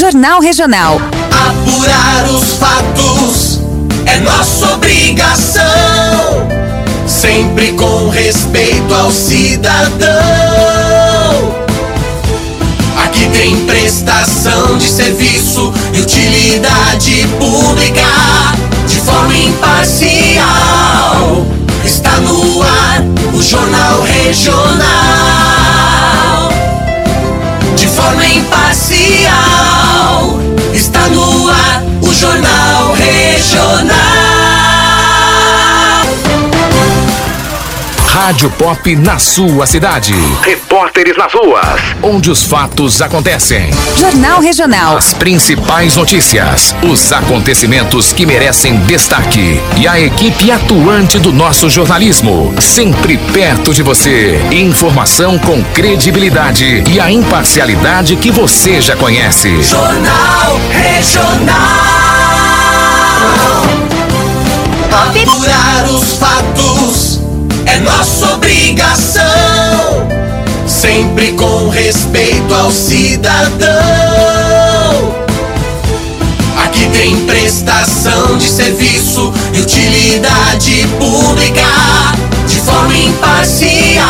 Jornal Regional. Apurar os fatos é nossa obrigação. Sempre com respeito ao cidadão. Aqui tem prestação de serviço e utilidade pública de forma imparcial. Está no ar o Jornal Regional. De forma imparcial. Está no ar o Jornal Regional. Rádio Pop na sua cidade. Repórteres nas ruas, onde os fatos acontecem. Jornal Regional. As principais notícias, os acontecimentos que merecem destaque e a equipe atuante do nosso jornalismo, sempre perto de você. Informação com credibilidade e a imparcialidade que você já conhece. Jornal Regional. Apurar os fatos é nossa obrigação. Sempre com respeito ao cidadão. Aqui tem prestação de serviço e utilidade pública de forma imparcial.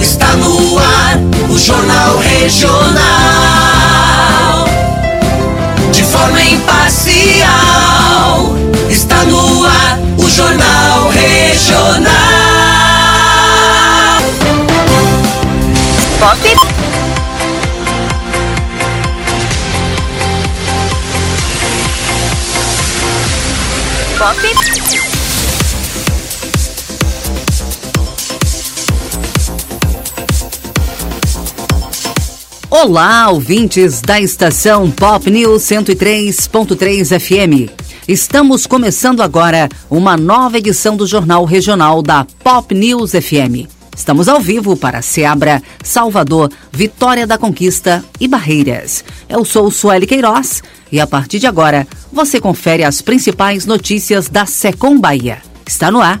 Está no ar o Jornal Regional. De forma imparcial. Está no ar o Jornal Pop. Pop. Olá, ouvintes da estação Pop News 103.3 FM. Estamos começando agora uma nova edição do Jornal Regional da Pop News FM. Estamos ao vivo para Seabra, Salvador, Vitória da Conquista e Barreiras. Eu sou Sueli Queiroz e a partir de agora você confere as principais notícias da Secom Bahia. Está no ar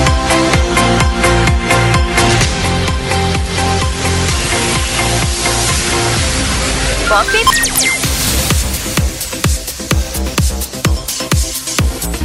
Pop.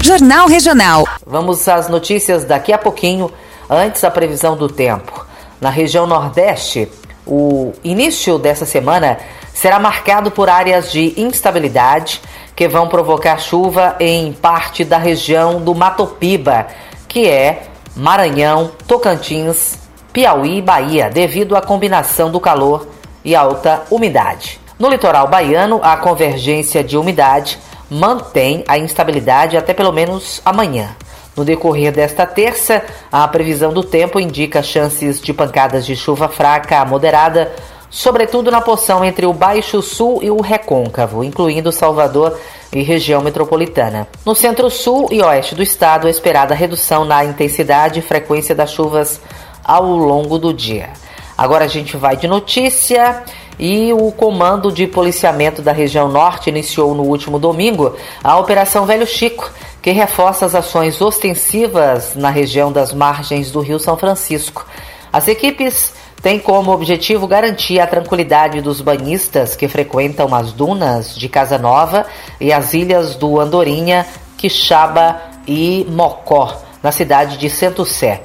Jornal Regional. Vamos às notícias daqui a pouquinho, antes a previsão do tempo. Na região Nordeste, o início dessa semana será marcado por áreas de instabilidade que vão provocar chuva em parte da região do Matopiba, que é Maranhão, Tocantins, Piauí e Bahia, devido à combinação do calor e alta umidade. No litoral baiano, a convergência de umidade mantém a instabilidade até pelo menos amanhã. No decorrer desta terça, a previsão do tempo indica chances de pancadas de chuva fraca a moderada, sobretudo na porção entre o Baixo Sul e o Recôncavo, incluindo Salvador e região metropolitana. No centro-sul e oeste do estado, é esperada redução na intensidade e frequência das chuvas ao longo do dia. Agora a gente vai de notícia e o Comando de Policiamento da região norte iniciou no último domingo a Operação Velho Chico, que reforça as ações ostensivas na região das margens do Rio São Francisco. As equipes têm como objetivo garantir a tranquilidade dos banhistas que frequentam as dunas de Casa Nova e as ilhas do Andorinha, Quixaba e Mocó, na cidade de Centro-Sé.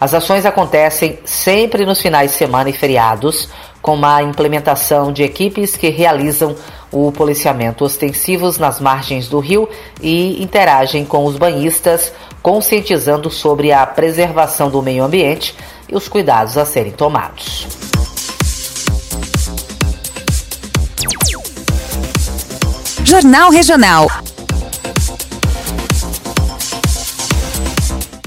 As ações acontecem sempre nos finais de semana e feriados, com a implementação de equipes que realizam o policiamento ostensivos nas margens do rio e interagem com os banhistas, conscientizando sobre a preservação do meio ambiente e os cuidados a serem tomados. Jornal Regional.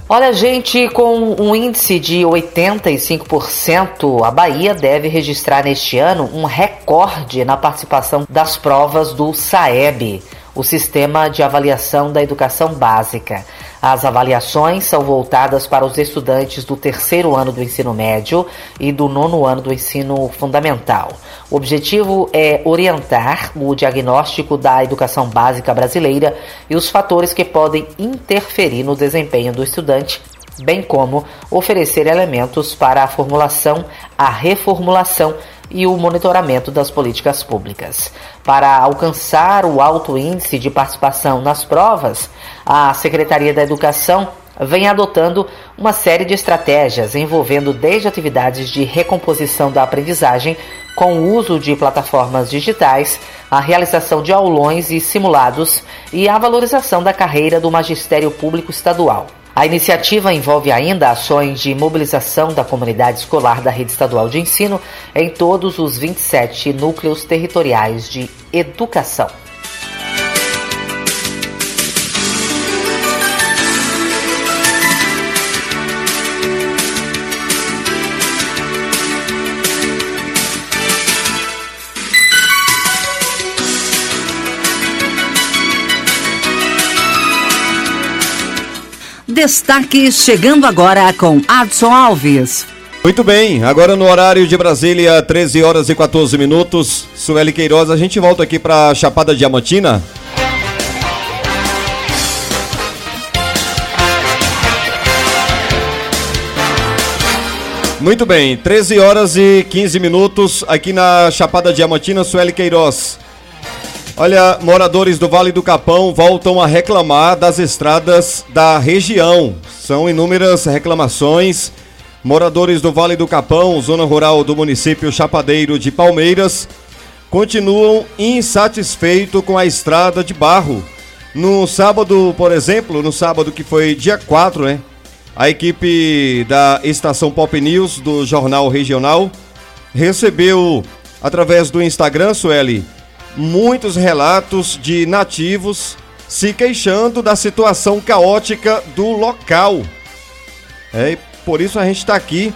Olha, gente, com um índice de 85%, a Bahia deve registrar neste ano um recorde na participação das provas do SAEB, o Sistema de Avaliação da Educação Básica. As avaliações são voltadas para os estudantes do terceiro ano do ensino médio e do nono ano do ensino fundamental. O objetivo é orientar o diagnóstico da educação básica brasileira e os fatores que podem interferir no desempenho do estudante bem como oferecer elementos para a formulação, a reformulação e o monitoramento das políticas públicas. Para alcançar o alto índice de participação nas provas, a Secretaria da Educação vem adotando uma série de estratégias envolvendo desde atividades de recomposição da aprendizagem com o uso de plataformas digitais, a realização de aulões e simulados e a valorização da carreira do magistério público estadual. A iniciativa envolve ainda ações de mobilização da comunidade escolar da rede estadual de ensino em todos os 27 núcleos territoriais de educação. Destaque chegando agora com Adson Alves. Muito bem, agora no horário de Brasília, 13 horas e 14 minutos. Sueli Queiroz, a gente volta aqui para Chapada Diamantina. Muito bem, 13 horas e 15 minutos aqui na Chapada Diamantina, Sueli Queiroz. Olha, moradores do Vale do Capão voltam a reclamar das estradas da região. São inúmeras reclamações. Moradores do Vale do Capão, zona rural do município Chapadeiro de Palmeiras, continuam insatisfeitos com a estrada de barro. No sábado, por exemplo, no sábado que foi dia 4, né? A equipe da estação Pop News do Jornal Regional recebeu através do Instagram, Sueli, muitos relatos de nativos se queixando da situação caótica do local. É, e por isso a gente está aqui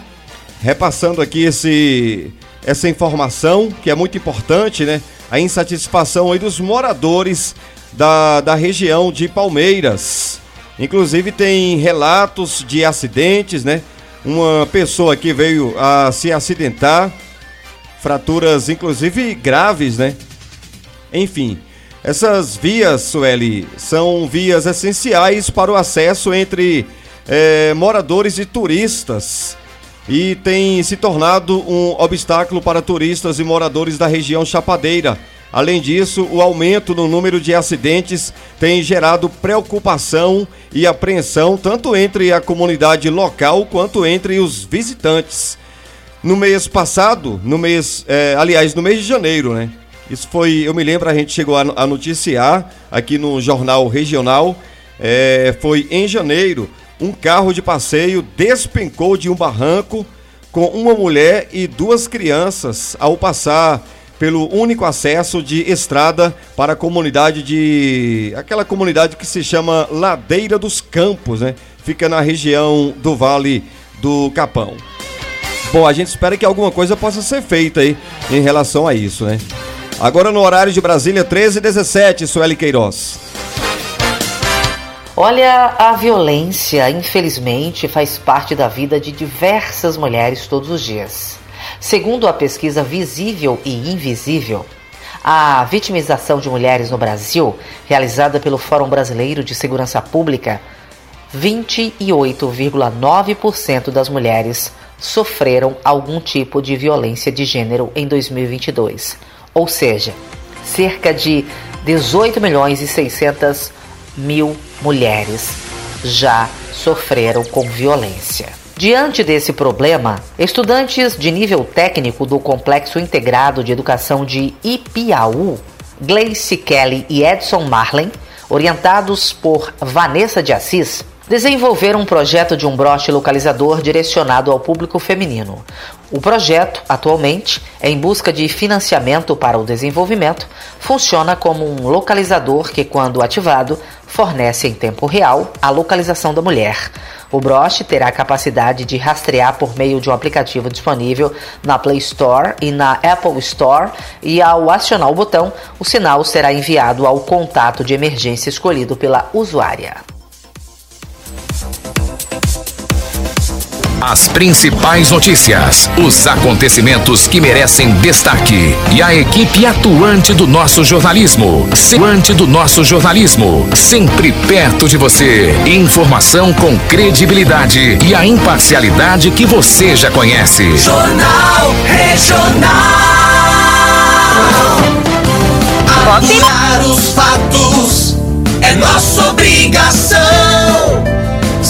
repassando aqui esse, essa informação que é muito importante, né? A insatisfação aí dos moradores da, da região de Palmeiras. Inclusive tem relatos de acidentes, né? Uma pessoa que veio a se acidentar, fraturas inclusive graves, né? Enfim, essas vias, Sueli, são vias essenciais para o acesso entre é, moradores e turistas e tem se tornado um obstáculo para turistas e moradores da região chapadeira. Além disso, o aumento no número de acidentes tem gerado preocupação e apreensão tanto entre a comunidade local quanto entre os visitantes. No mês passado, no mês, é, aliás, no mês de janeiro, né? Isso foi, eu me lembro, a gente chegou a, a noticiar aqui no Jornal Regional. É, foi em janeiro, um carro de passeio despencou de um barranco com uma mulher e duas crianças ao passar pelo único acesso de estrada para a comunidade de. aquela comunidade que se chama Ladeira dos Campos, né? Fica na região do Vale do Capão. Bom, a gente espera que alguma coisa possa ser feita aí em relação a isso, né? Agora no horário de Brasília, 13 e 17, Sueli Queiroz. Olha, a violência, infelizmente, faz parte da vida de diversas mulheres todos os dias. Segundo a pesquisa Visível e Invisível, a vitimização de mulheres no Brasil, realizada pelo Fórum Brasileiro de Segurança Pública, 28,9% das mulheres sofreram algum tipo de violência de gênero em 2022 ou seja, cerca de 18 milhões e 600 mil mulheres já sofreram com violência. Diante desse problema, estudantes de nível técnico do Complexo Integrado de Educação de Ipiaú, Gleice Kelly e Edson Marlen, orientados por Vanessa de Assis, desenvolveram um projeto de um broche localizador direcionado ao público feminino. O projeto, atualmente, é em busca de financiamento para o desenvolvimento, funciona como um localizador que, quando ativado, fornece em tempo real a localização da mulher. O broche terá a capacidade de rastrear por meio de um aplicativo disponível na Play Store e na Apple Store, e ao acionar o botão, o sinal será enviado ao contato de emergência escolhido pela usuária. As principais notícias, os acontecimentos que merecem destaque e a equipe atuante do nosso jornalismo. Atuante do nosso jornalismo, sempre perto de você. Informação com credibilidade e a imparcialidade que você já conhece. Jornal Regional. Apurar os fatos é nossa obrigação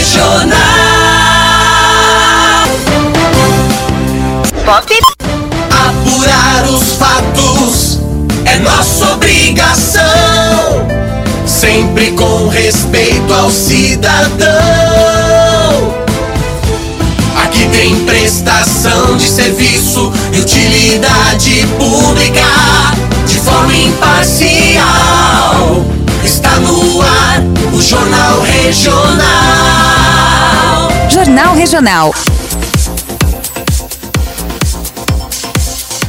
Regional. Pop. Apurar os fatos é nossa obrigação, sempre com respeito ao cidadão. Aqui tem prestação de serviço e utilidade pública de forma imparcial. No ar o Jornal Regional. Jornal Regional.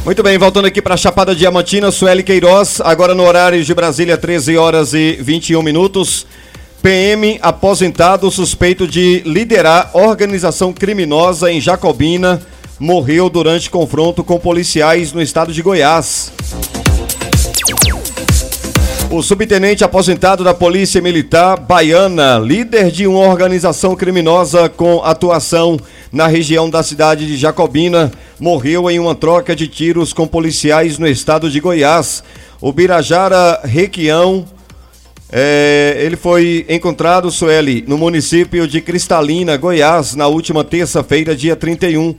Muito bem, voltando aqui para Chapada Diamantina, Sueli Queiroz, agora no horário de Brasília, 13 horas e 21 minutos. PM aposentado suspeito de liderar organização criminosa em Jacobina morreu durante confronto com policiais no estado de Goiás. O subtenente aposentado da Polícia Militar Baiana, líder de uma organização criminosa com atuação na região da cidade de Jacobina, morreu em uma troca de tiros com policiais no estado de Goiás. O Birajara Requião, é, ele foi encontrado, Sueli, no município de Cristalina, Goiás, na última terça-feira, dia 31.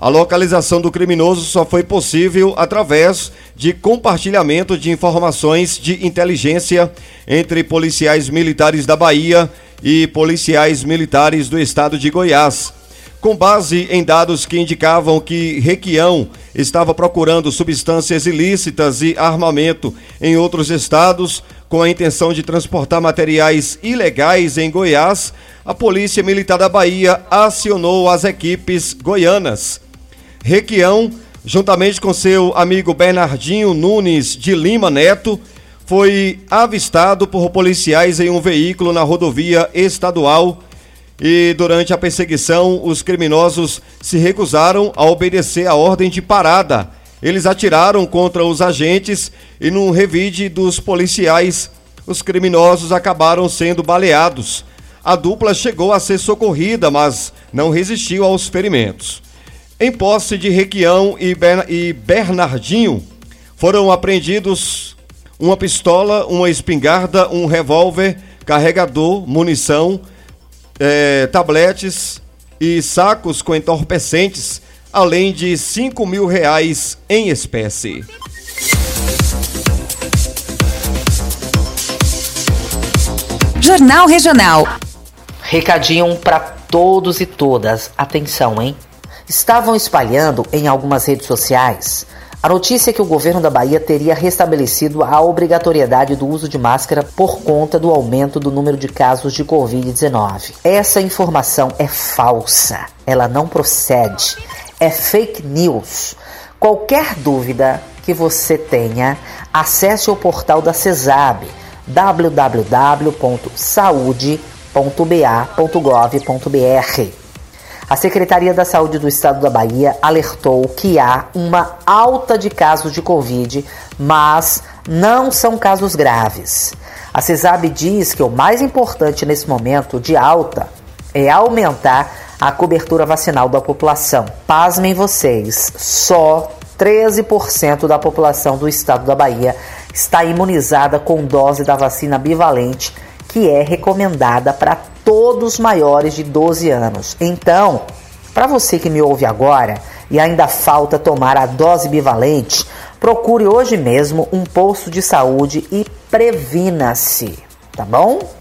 A localização do criminoso só foi possível através de compartilhamento de informações de inteligência entre policiais militares da Bahia e policiais militares do estado de Goiás. Com base em dados que indicavam que Requião estava procurando substâncias ilícitas e armamento em outros estados, com a intenção de transportar materiais ilegais em Goiás, a Polícia Militar da Bahia acionou as equipes goianas. Requião, juntamente com seu amigo Bernardinho Nunes de Lima Neto, foi avistado por policiais em um veículo na rodovia estadual e durante a perseguição os criminosos se recusaram a obedecer a ordem de parada. Eles atiraram contra os agentes e num revide dos policiais, os criminosos acabaram sendo baleados. A dupla chegou a ser socorrida, mas não resistiu aos ferimentos. Em posse de Requião e, Ber e Bernardinho, foram apreendidos uma pistola, uma espingarda, um revólver, carregador, munição, eh, tabletes e sacos com entorpecentes, além de 5 mil reais em espécie. Jornal Regional. Recadinho para todos e todas. Atenção, hein? Estavam espalhando em algumas redes sociais a notícia que o governo da Bahia teria restabelecido a obrigatoriedade do uso de máscara por conta do aumento do número de casos de Covid-19. Essa informação é falsa, ela não procede, é fake news. Qualquer dúvida que você tenha, acesse o portal da CESAB www.saude.ba.gov.br. A Secretaria da Saúde do Estado da Bahia alertou que há uma alta de casos de Covid, mas não são casos graves. A CESAB diz que o mais importante nesse momento de alta é aumentar a cobertura vacinal da população. Pasmem vocês, só 13% da população do estado da Bahia está imunizada com dose da vacina bivalente, que é recomendada para todos maiores de 12 anos. Então, para você que me ouve agora e ainda falta tomar a dose bivalente, procure hoje mesmo um posto de saúde e previna-se, tá bom?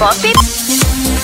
As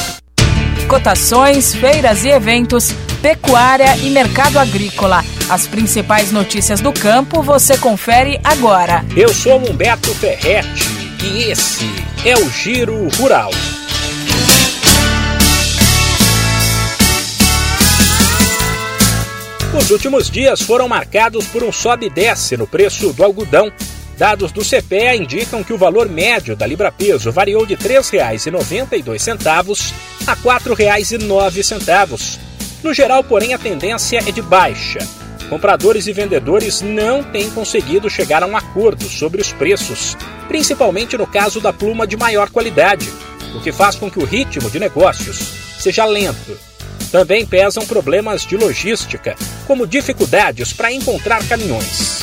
Cotações, feiras e eventos, pecuária e mercado agrícola. As principais notícias do campo você confere agora. Eu sou Humberto Ferretti e esse é o Giro Rural. Os últimos dias foram marcados por um sobe e desce no preço do algodão. Dados do CPEA indicam que o valor médio da libra-peso variou de R$ 3,92 a R$ 4,09. No geral, porém, a tendência é de baixa. Compradores e vendedores não têm conseguido chegar a um acordo sobre os preços, principalmente no caso da pluma de maior qualidade, o que faz com que o ritmo de negócios seja lento. Também pesam problemas de logística, como dificuldades para encontrar caminhões.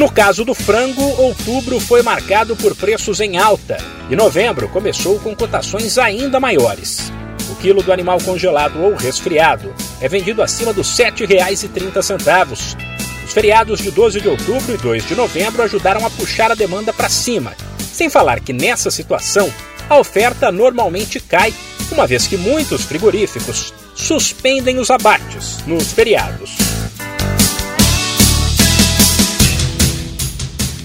No caso do frango, outubro foi marcado por preços em alta e novembro começou com cotações ainda maiores. O quilo do animal congelado ou resfriado é vendido acima dos R$ 7,30. Os feriados de 12 de outubro e 2 de novembro ajudaram a puxar a demanda para cima, sem falar que nessa situação a oferta normalmente cai, uma vez que muitos frigoríficos suspendem os abates nos feriados.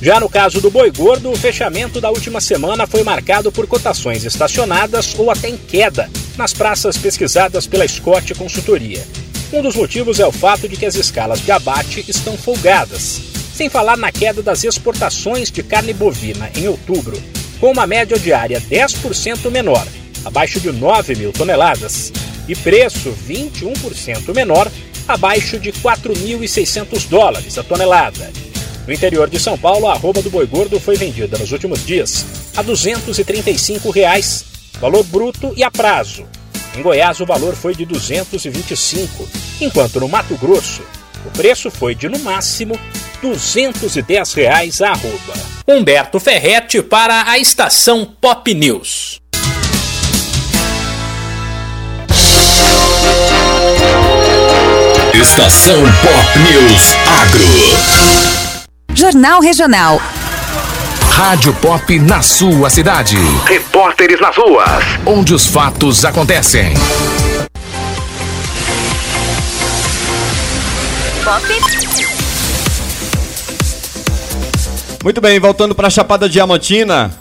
Já no caso do boi gordo, o fechamento da última semana foi marcado por cotações estacionadas ou até em queda nas praças pesquisadas pela Scott Consultoria. Um dos motivos é o fato de que as escalas de abate estão folgadas, sem falar na queda das exportações de carne bovina em outubro, com uma média diária 10% menor, abaixo de 9 mil toneladas, e preço 21% menor, abaixo de 4.600 dólares a tonelada. No interior de São Paulo, a arroba do boi gordo foi vendida nos últimos dias a 235 reais, valor bruto e a prazo. Em Goiás, o valor foi de R$ 225, enquanto no Mato Grosso, o preço foi de, no máximo, 210 reais a arroba. Humberto Ferretti para a estação Pop News. Estação Pop News Agro. Jornal Regional. Rádio Pop na sua cidade. Repórteres nas ruas. Onde os fatos acontecem. Muito bem, voltando para a Chapada Diamantina.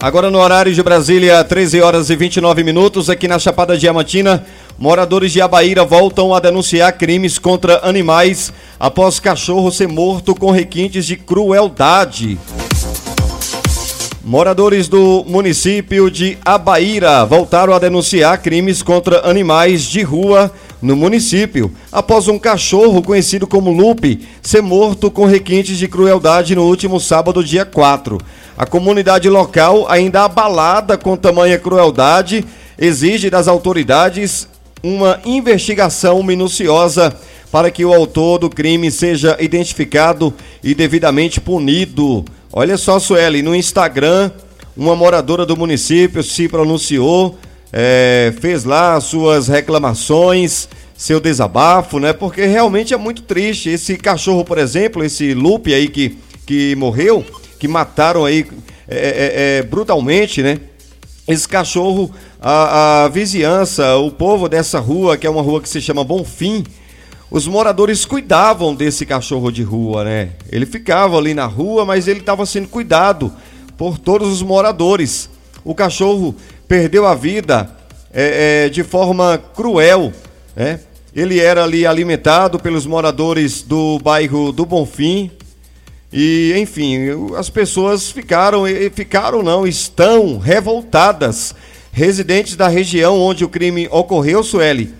Agora no horário de Brasília, 13 horas e 29 minutos, aqui na Chapada Diamantina, moradores de Abaíra voltam a denunciar crimes contra animais após cachorro ser morto com requintes de crueldade. Moradores do município de Abaíra voltaram a denunciar crimes contra animais de rua no município, após um cachorro conhecido como Lupe ser morto com requintes de crueldade no último sábado, dia 4. A comunidade local, ainda abalada com tamanha crueldade, exige das autoridades uma investigação minuciosa para que o autor do crime seja identificado e devidamente punido. Olha só, Sueli, no Instagram, uma moradora do município se pronunciou, é, fez lá suas reclamações, seu desabafo, né? Porque realmente é muito triste. Esse cachorro, por exemplo, esse Lupe aí que, que morreu, que mataram aí é, é, brutalmente, né? Esse cachorro, a, a vizinhança, o povo dessa rua, que é uma rua que se chama Bonfim, os moradores cuidavam desse cachorro de rua, né? Ele ficava ali na rua, mas ele estava sendo cuidado por todos os moradores. O cachorro perdeu a vida é, é, de forma cruel, né? Ele era ali alimentado pelos moradores do bairro do Bonfim. E, enfim, as pessoas ficaram, ficaram não, estão revoltadas. Residentes da região onde o crime ocorreu, Sueli,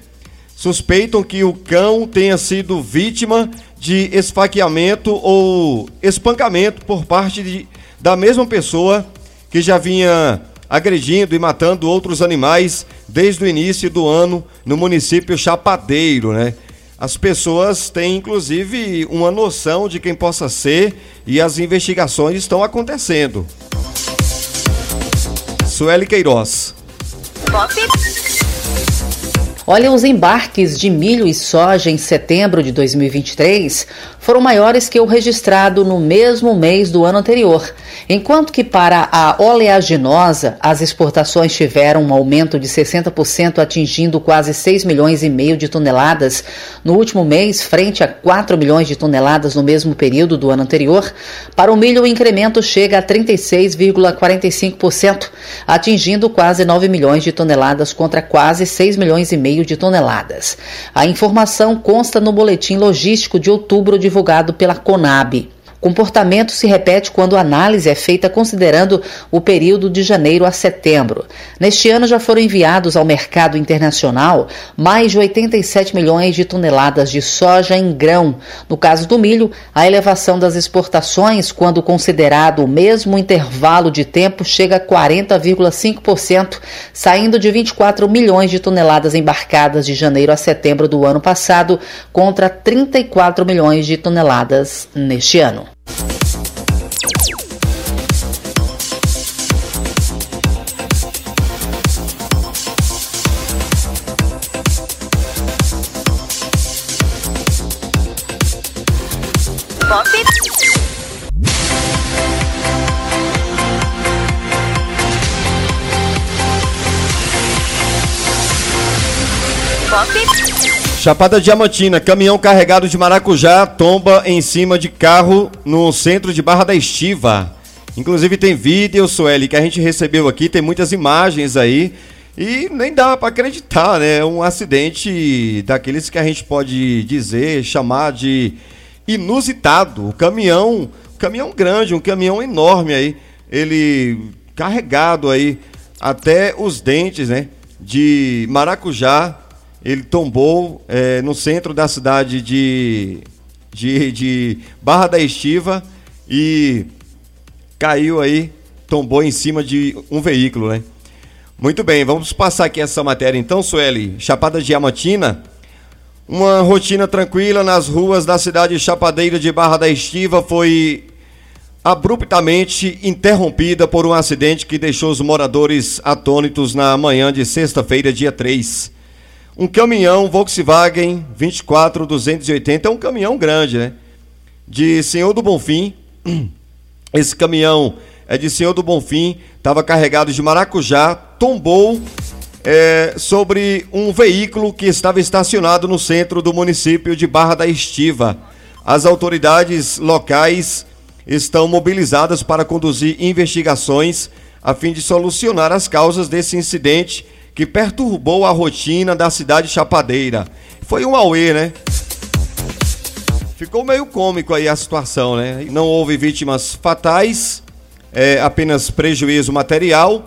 suspeitam que o cão tenha sido vítima de esfaqueamento ou espancamento por parte de, da mesma pessoa que já vinha agredindo e matando outros animais desde o início do ano no município Chapadeiro, né? As pessoas têm inclusive uma noção de quem possa ser e as investigações estão acontecendo. Sueli Queiroz. Olha, os embarques de milho e soja em setembro de 2023 foram maiores que o registrado no mesmo mês do ano anterior, enquanto que para a oleaginosa as exportações tiveram um aumento de 60%, atingindo quase 6 milhões e meio de toneladas no último mês, frente a 4 milhões de toneladas no mesmo período do ano anterior. Para o milho, o incremento chega a 36,45%, atingindo quase 9 milhões de toneladas contra quase 6 milhões e meio de toneladas. A informação consta no boletim logístico de outubro divulgado pela Conab comportamento se repete quando a análise é feita considerando o período de janeiro a setembro. Neste ano já foram enviados ao mercado internacional mais de 87 milhões de toneladas de soja em grão. No caso do milho, a elevação das exportações, quando considerado o mesmo intervalo de tempo, chega a 40,5%, saindo de 24 milhões de toneladas embarcadas de janeiro a setembro do ano passado contra 34 milhões de toneladas neste ano. Buffy. Chapada Diamantina, caminhão carregado de maracujá tomba em cima de carro no centro de Barra da Estiva. Inclusive tem vídeo, Sueli, que a gente recebeu aqui, tem muitas imagens aí. E nem dá para acreditar, né? É um acidente daqueles que a gente pode dizer, chamar de inusitado. O caminhão, caminhão grande, um caminhão enorme aí, ele carregado aí até os dentes, né? De maracujá ele tombou é, no centro da cidade de, de, de Barra da Estiva e caiu aí, tombou em cima de um veículo, né? Muito bem, vamos passar aqui essa matéria então, Sueli. Chapada Diamantina, uma rotina tranquila nas ruas da cidade chapadeira de Barra da Estiva foi abruptamente interrompida por um acidente que deixou os moradores atônitos na manhã de sexta-feira, dia 3. Um caminhão Volkswagen 24280 é um caminhão grande, né? De Senhor do Bonfim. Esse caminhão é de Senhor do Bonfim, estava carregado de maracujá, tombou é, sobre um veículo que estava estacionado no centro do município de Barra da Estiva. As autoridades locais estão mobilizadas para conduzir investigações a fim de solucionar as causas desse incidente que perturbou a rotina da cidade chapadeira. Foi um auê, né? Ficou meio cômico aí a situação, né? Não houve vítimas fatais, é, apenas prejuízo material.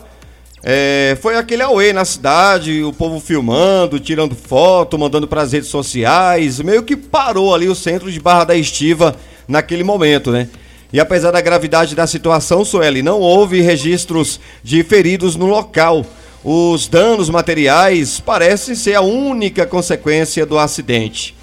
É, foi aquele auê na cidade, o povo filmando, tirando foto, mandando para as redes sociais, meio que parou ali o centro de Barra da Estiva naquele momento, né? E apesar da gravidade da situação, Sueli, não houve registros de feridos no local. Os danos materiais parecem ser a única consequência do acidente.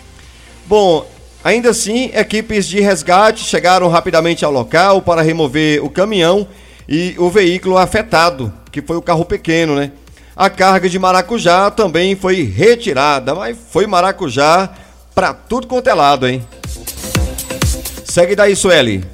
Bom, ainda assim, equipes de resgate chegaram rapidamente ao local para remover o caminhão e o veículo afetado, que foi o carro pequeno, né? A carga de maracujá também foi retirada, mas foi maracujá para tudo quanto é lado, hein? Segue daí, Sueli.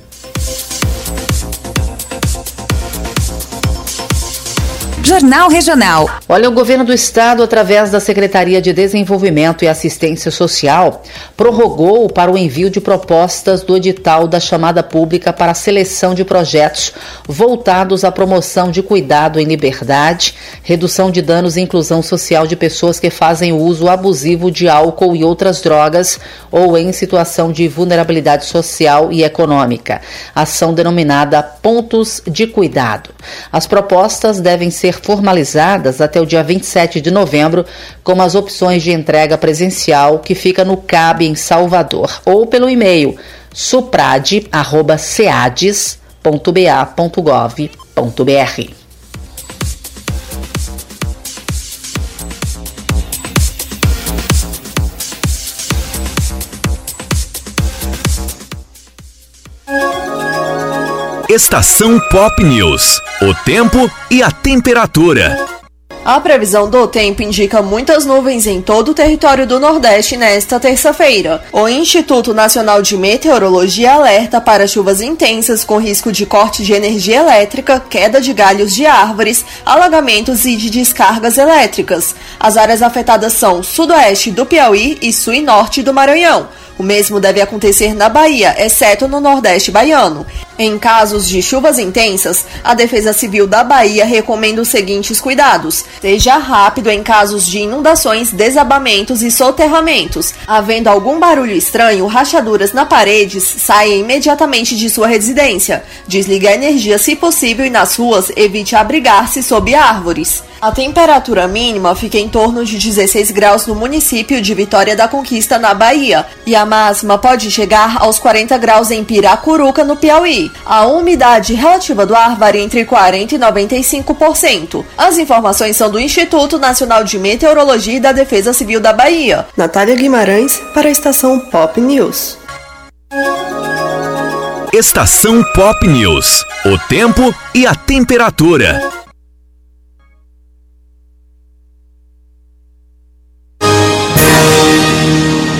Jornal Regional. Olha, o governo do estado, através da Secretaria de Desenvolvimento e Assistência Social, prorrogou para o envio de propostas do edital da chamada pública para a seleção de projetos voltados à promoção de cuidado em liberdade, redução de danos e inclusão social de pessoas que fazem uso abusivo de álcool e outras drogas ou em situação de vulnerabilidade social e econômica. Ação denominada Pontos de Cuidado. As propostas devem ser formalizadas até o dia 27 de novembro, como as opções de entrega presencial que fica no CAB em Salvador, ou pelo e-mail suprade@ceades.ba.gov.br. Estação Pop News. O tempo e a temperatura. A previsão do tempo indica muitas nuvens em todo o território do Nordeste nesta terça-feira. O Instituto Nacional de Meteorologia alerta para chuvas intensas com risco de corte de energia elétrica, queda de galhos de árvores, alagamentos e de descargas elétricas. As áreas afetadas são sudoeste do Piauí e sul e norte do Maranhão. O mesmo deve acontecer na Bahia, exceto no Nordeste baiano. Em casos de chuvas intensas, a Defesa Civil da Bahia recomenda os seguintes cuidados: seja rápido em casos de inundações, desabamentos e soterramentos. Havendo algum barulho estranho, rachaduras na paredes, saia imediatamente de sua residência. Desligue a energia se possível e nas ruas evite abrigar-se sob árvores. A temperatura mínima fica em torno de 16 graus no município de Vitória da Conquista, na Bahia, e a máxima pode chegar aos 40 graus em Piracuruca, no Piauí. A umidade relativa do ar varia entre 40% e 95%. As informações são do Instituto Nacional de Meteorologia e da Defesa Civil da Bahia. Natália Guimarães, para a Estação Pop News. Estação Pop News. O tempo e a temperatura.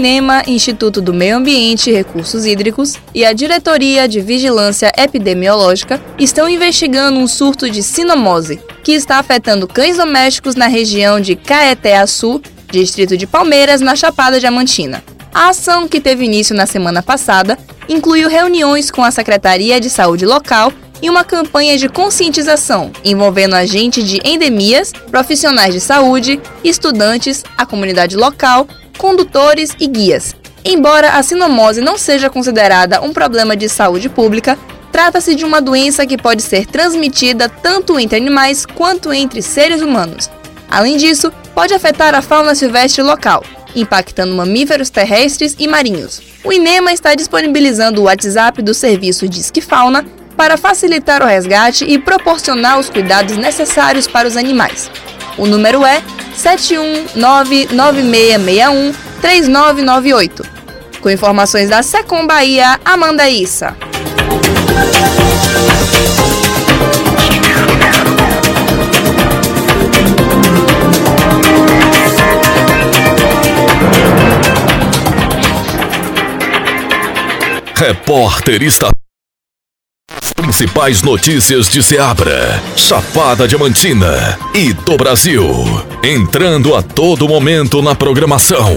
INEMA, Instituto do Meio Ambiente e Recursos Hídricos, e a Diretoria de Vigilância Epidemiológica estão investigando um surto de sinomose, que está afetando cães domésticos na região de Caeté-Açu, distrito de Palmeiras, na Chapada Diamantina. A ação, que teve início na semana passada, incluiu reuniões com a Secretaria de Saúde local e uma campanha de conscientização envolvendo agentes de endemias, profissionais de saúde, estudantes, a comunidade local condutores e guias. Embora a sinomose não seja considerada um problema de saúde pública, trata-se de uma doença que pode ser transmitida tanto entre animais quanto entre seres humanos. Além disso, pode afetar a fauna silvestre local, impactando mamíferos terrestres e marinhos. O INEMA está disponibilizando o WhatsApp do serviço Disque Fauna para facilitar o resgate e proporcionar os cuidados necessários para os animais. O número é 71996613998. Com informações da Secom Bahia, Amanda Issa. Repórter está principais notícias de Seabra, Chapada Diamantina e do Brasil. Entrando a todo momento na programação.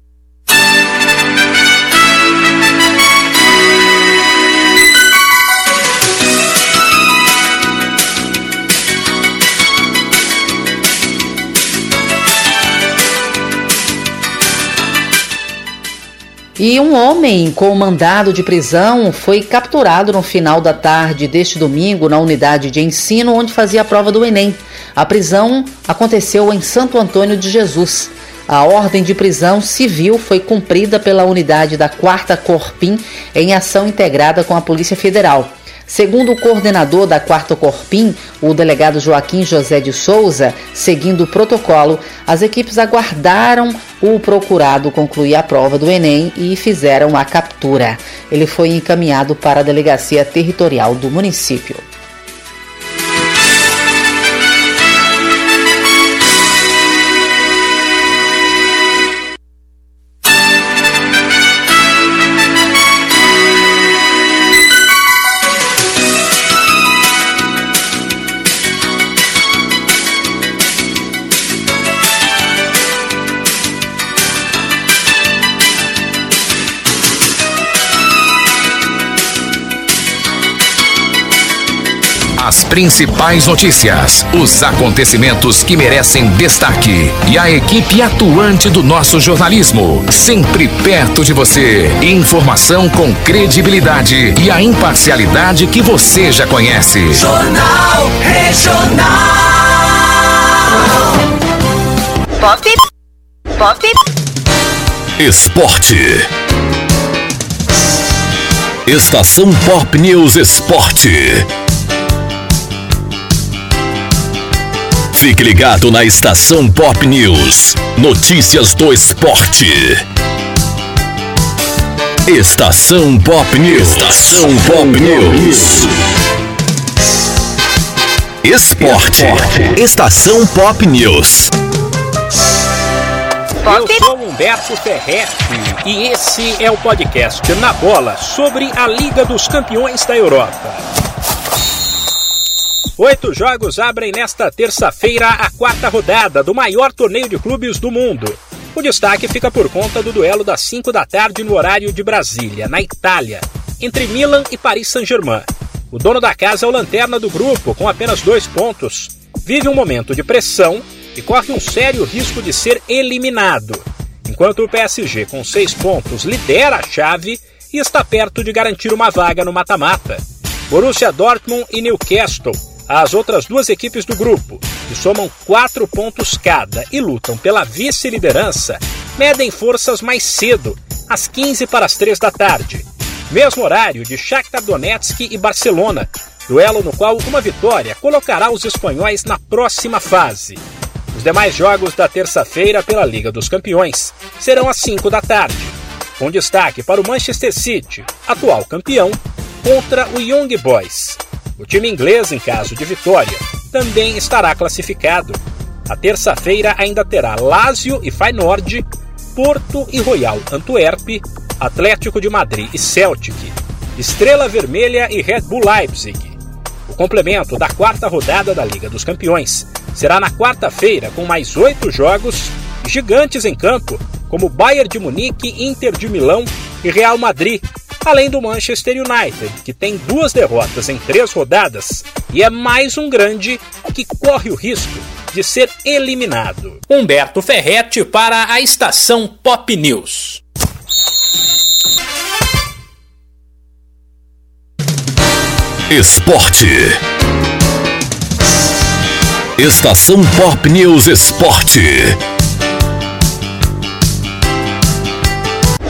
E um homem com mandado de prisão foi capturado no final da tarde deste domingo na unidade de ensino onde fazia a prova do Enem. A prisão aconteceu em Santo Antônio de Jesus. A ordem de prisão civil foi cumprida pela unidade da 4 Corpim em ação integrada com a Polícia Federal. Segundo o coordenador da Quarto Corpim, o delegado Joaquim José de Souza, seguindo o protocolo, as equipes aguardaram o procurado concluir a prova do Enem e fizeram a captura. Ele foi encaminhado para a delegacia territorial do município. Principais notícias, os acontecimentos que merecem destaque e a equipe atuante do nosso jornalismo, sempre perto de você. Informação com credibilidade e a imparcialidade que você já conhece. Jornal Regional. Pop. Pop. Esporte. Estação Pop News Esporte. Fique ligado na Estação Pop News. Notícias do esporte. Estação Pop News. Estação Pop News. Esporte. Estação Pop News. Eu sou Humberto Ferretti e esse é o podcast Na Bola sobre a Liga dos Campeões da Europa. Oito jogos abrem nesta terça-feira a quarta rodada do maior torneio de clubes do mundo. O destaque fica por conta do duelo das 5 da tarde no horário de Brasília, na Itália, entre Milan e Paris Saint-Germain. O dono da casa é o lanterna do grupo, com apenas dois pontos. Vive um momento de pressão e corre um sério risco de ser eliminado. Enquanto o PSG, com seis pontos, lidera a chave e está perto de garantir uma vaga no mata-mata. Borussia Dortmund e Newcastle as outras duas equipes do grupo, que somam quatro pontos cada e lutam pela vice-liderança, medem forças mais cedo, às 15 para as 3 da tarde. Mesmo horário de Shakhtar Donetsk e Barcelona, duelo no qual uma vitória colocará os espanhóis na próxima fase. Os demais jogos da terça-feira pela Liga dos Campeões serão às 5 da tarde, com destaque para o Manchester City, atual campeão, contra o Young Boys. O time inglês, em caso de vitória, também estará classificado. A terça-feira ainda terá Lazio e Feyenoord, Porto e Royal Antwerp, Atlético de Madrid e Celtic, Estrela Vermelha e Red Bull Leipzig. O complemento da quarta rodada da Liga dos Campeões será na quarta-feira com mais oito jogos gigantes em campo, como Bayern de Munique, Inter de Milão e Real Madrid, além do Manchester United, que tem duas derrotas em três rodadas e é mais um grande que corre o risco de ser eliminado. Humberto Ferretti para a estação Pop News. Esporte. Estação Pop News Esporte.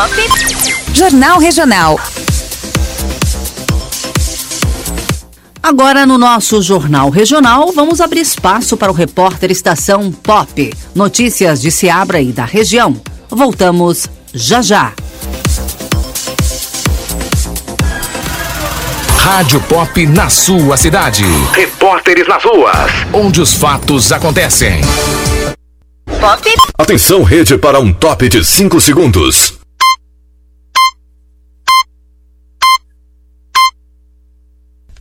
Pop. Jornal Regional. Agora no nosso Jornal Regional, vamos abrir espaço para o repórter Estação Pop. Notícias de Seabra e da região. Voltamos já já. Rádio Pop na sua cidade. Repórteres nas ruas, onde os fatos acontecem. Pop. Atenção, rede, para um top de 5 segundos.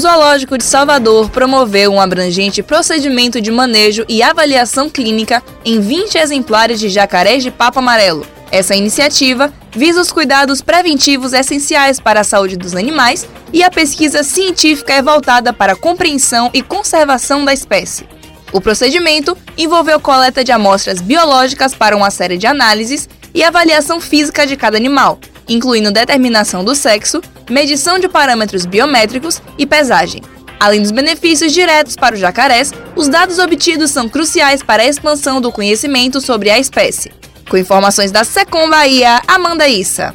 Zoológico de Salvador promoveu um abrangente procedimento de manejo e avaliação clínica em 20 exemplares de jacarés de papo amarelo. Essa iniciativa visa os cuidados preventivos essenciais para a saúde dos animais e a pesquisa científica é voltada para a compreensão e conservação da espécie. O procedimento envolveu coleta de amostras biológicas para uma série de análises e avaliação física de cada animal, incluindo determinação do sexo, medição de parâmetros biométricos e pesagem. Além dos benefícios diretos para os jacarés, os dados obtidos são cruciais para a expansão do conhecimento sobre a espécie. Com informações da Secom Bahia, Amanda Issa.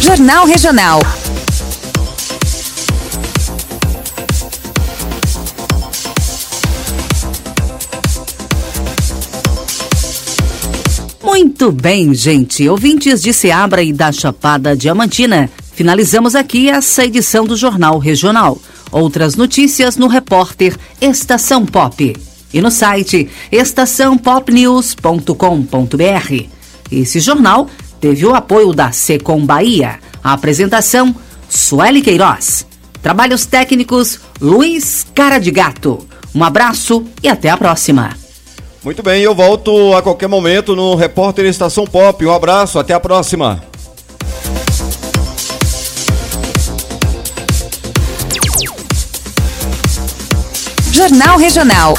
Jornal Regional. Muito bem, gente. Ouvintes de Seabra e da Chapada Diamantina, finalizamos aqui essa edição do Jornal Regional. Outras notícias no repórter Estação Pop e no site estaçãopopnews.com.br. Esse jornal teve o apoio da Secom Bahia. A apresentação, Sueli Queiroz. Trabalhos técnicos, Luiz Cara de Gato. Um abraço e até a próxima. Muito bem, eu volto a qualquer momento no Repórter Estação Pop. Um abraço, até a próxima. Jornal Regional.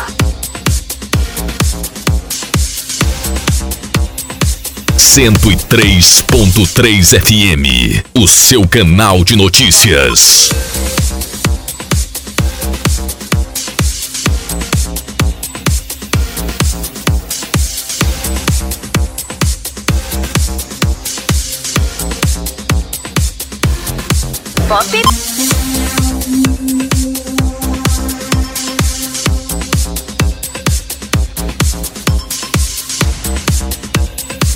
Cento e três ponto três FM, o seu canal de notícias. Pop.